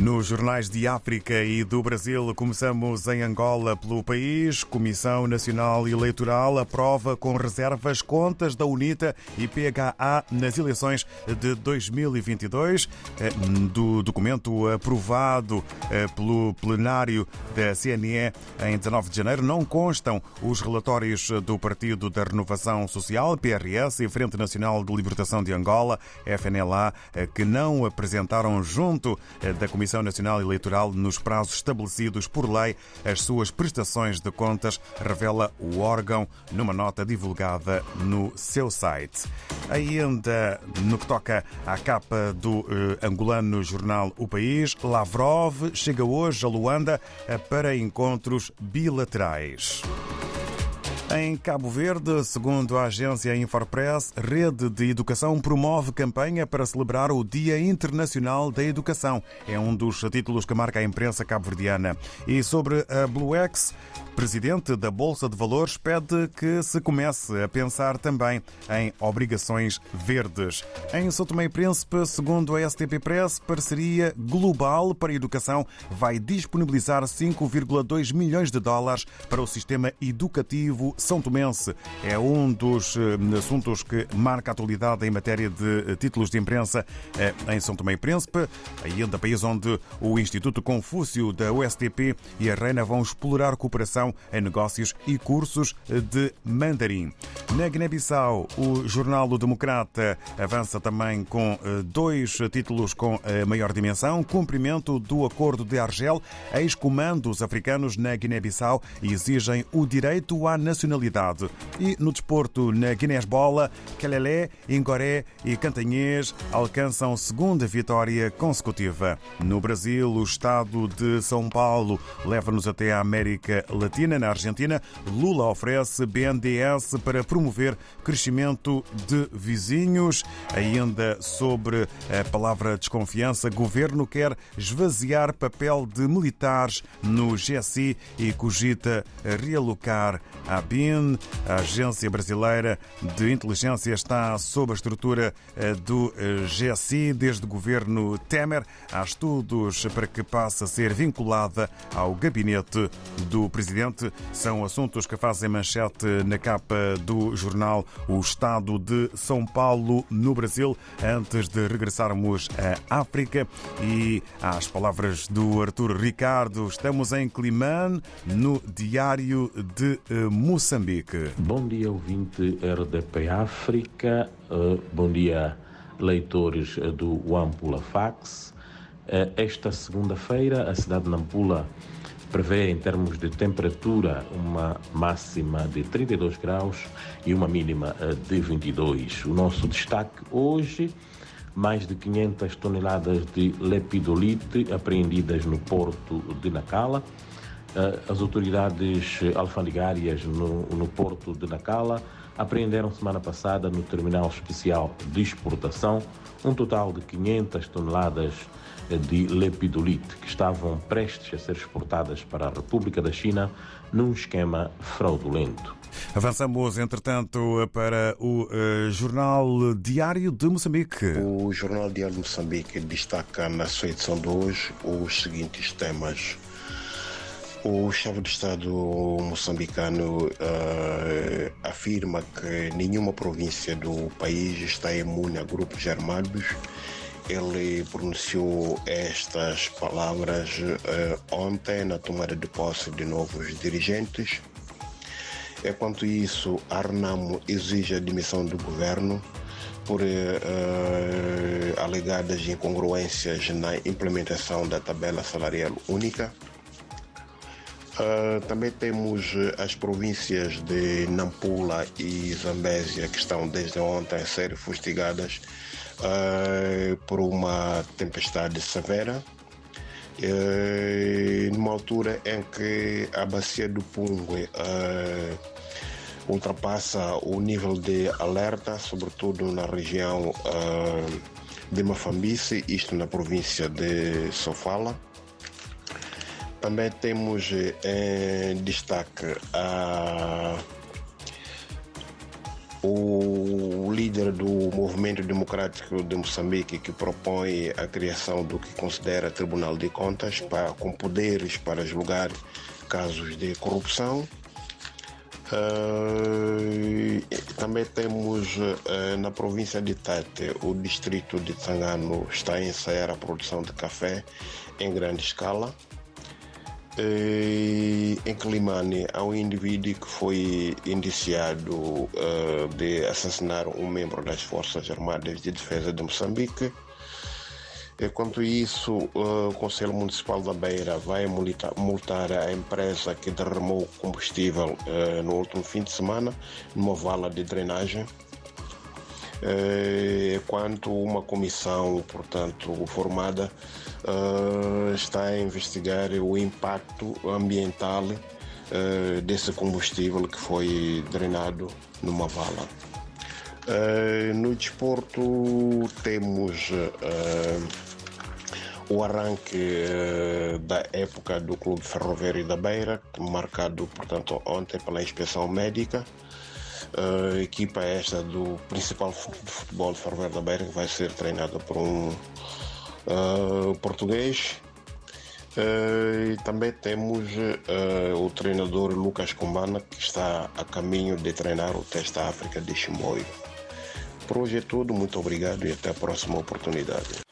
Nos jornais de África e do Brasil, começamos em Angola pelo país. Comissão Nacional Eleitoral aprova com reservas contas da UNITA e PHA nas eleições de 2022. Eh, do documento aprovado eh, pelo plenário da CNE em 19 de janeiro, não constam os relatórios do Partido da Renovação Social, PRS, e Frente Nacional de Libertação de Angola, FNLA, eh, que não apresentaram junto da Comissão Comissão Nacional Eleitoral nos prazos estabelecidos por lei as suas prestações de contas, revela o órgão numa nota divulgada no seu site. Ainda no que toca à capa do eh, angolano jornal O País, Lavrov chega hoje a Luanda para encontros bilaterais. Em Cabo Verde, segundo a agência Infopress, Rede de Educação promove campanha para celebrar o Dia Internacional da Educação. É um dos títulos que marca a imprensa cabo-verdiana. E sobre a Blue X, presidente da Bolsa de Valores pede que se comece a pensar também em obrigações verdes. Em São Tomé e Príncipe, segundo a STP Press, parceria global para a educação vai disponibilizar 5,2 milhões de dólares para o sistema educativo são Tomense. É um dos eh, assuntos que marca a atualidade em matéria de eh, títulos de imprensa eh, em São Tomé e Príncipe, ainda país onde o Instituto Confúcio da USTP e a Reina vão explorar cooperação em negócios e cursos de mandarim. Na Guiné-Bissau, o jornal O Democrata avança também com dois títulos com maior dimensão. Cumprimento do Acordo de Argel. Ex-comandos africanos na Guiné-Bissau exigem o direito à nacionalidade. E no desporto, na Guinness-Bola, Calelé, Ingoré e Cantanhês alcançam segunda vitória consecutiva. No Brasil, o estado de São Paulo leva-nos até a América Latina. Na Argentina, Lula oferece BNDES para promover crescimento de vizinhos. Ainda sobre a palavra desconfiança, governo quer esvaziar papel de militares no GSI e cogita realocar a BIN, a Agência Brasileira de Inteligência, está sob a estrutura eh, do eh, GSI desde o governo Temer. Há estudos para que passe a ser vinculada ao gabinete do presidente. São assuntos que fazem manchete na capa do jornal O Estado de São Paulo, no Brasil. Antes de regressarmos à África e às palavras do Arthur Ricardo, estamos em Climane, no Diário de eh, Moçambique. Bom dia, ouvinte RDP África. Uh, bom dia, leitores do Ampula Fax. Esta segunda-feira, a cidade de Nampula prevê, em termos de temperatura, uma máxima de 32 graus e uma mínima uh, de 22. O nosso destaque hoje mais de 500 toneladas de lepidolite apreendidas no porto de Nacala. Eh, as autoridades alfandegárias no, no porto de Nacala apreenderam semana passada no terminal especial de exportação um total de 500 toneladas de lepidolite que estavam prestes a ser exportadas para a República da China num esquema fraudulento. Avançamos, entretanto, para o uh, Jornal Diário de Moçambique. O Jornal Diário de Moçambique destaca na sua edição de hoje os seguintes temas. O chefe de Estado moçambicano uh, afirma que nenhuma província do país está imune a grupos armados. Ele pronunciou estas palavras uh, ontem na tomada de posse de novos dirigentes. Enquanto isso, a Arnamo exige a demissão do governo por uh, alegadas incongruências na implementação da tabela salarial única. Uh, também temos as províncias de Nampula e Zambésia que estão desde ontem a ser fustigadas uh, por uma tempestade severa. Uh, numa altura em que a bacia do Pungue ultrapassa o nível de alerta, sobretudo na região de Mafambice, isto na província de Sofala. Também temos em destaque a, o líder do Movimento Democrático de Moçambique, que propõe a criação do que considera Tribunal de Contas, para, com poderes para julgar casos de corrupção. Uh, também temos uh, na província de Tete, o distrito de Tangano está a ensaiar a produção de café em grande escala. Uh, em Climane, há um indivíduo que foi indiciado de assassinar um membro das Forças Armadas de Defesa de Moçambique. Enquanto isso, o Conselho Municipal da Beira vai multar a empresa que derramou combustível no último fim de semana numa vala de drenagem. Enquanto uma comissão, portanto, formada está a investigar o impacto ambiental desse combustível que foi drenado numa vala. Uh, no desporto temos uh, o arranque uh, da época do Clube Ferroviário da Beira, marcado, portanto, ontem pela inspeção médica. Uh, equipa esta do principal futebol Ferroviário da Beira, que vai ser treinada por um português. e também temos o treinador Lucas Combana, que está a caminho de treinar o Testa África de Chimoio. Por hoje é tudo, muito obrigado e até a próxima oportunidade.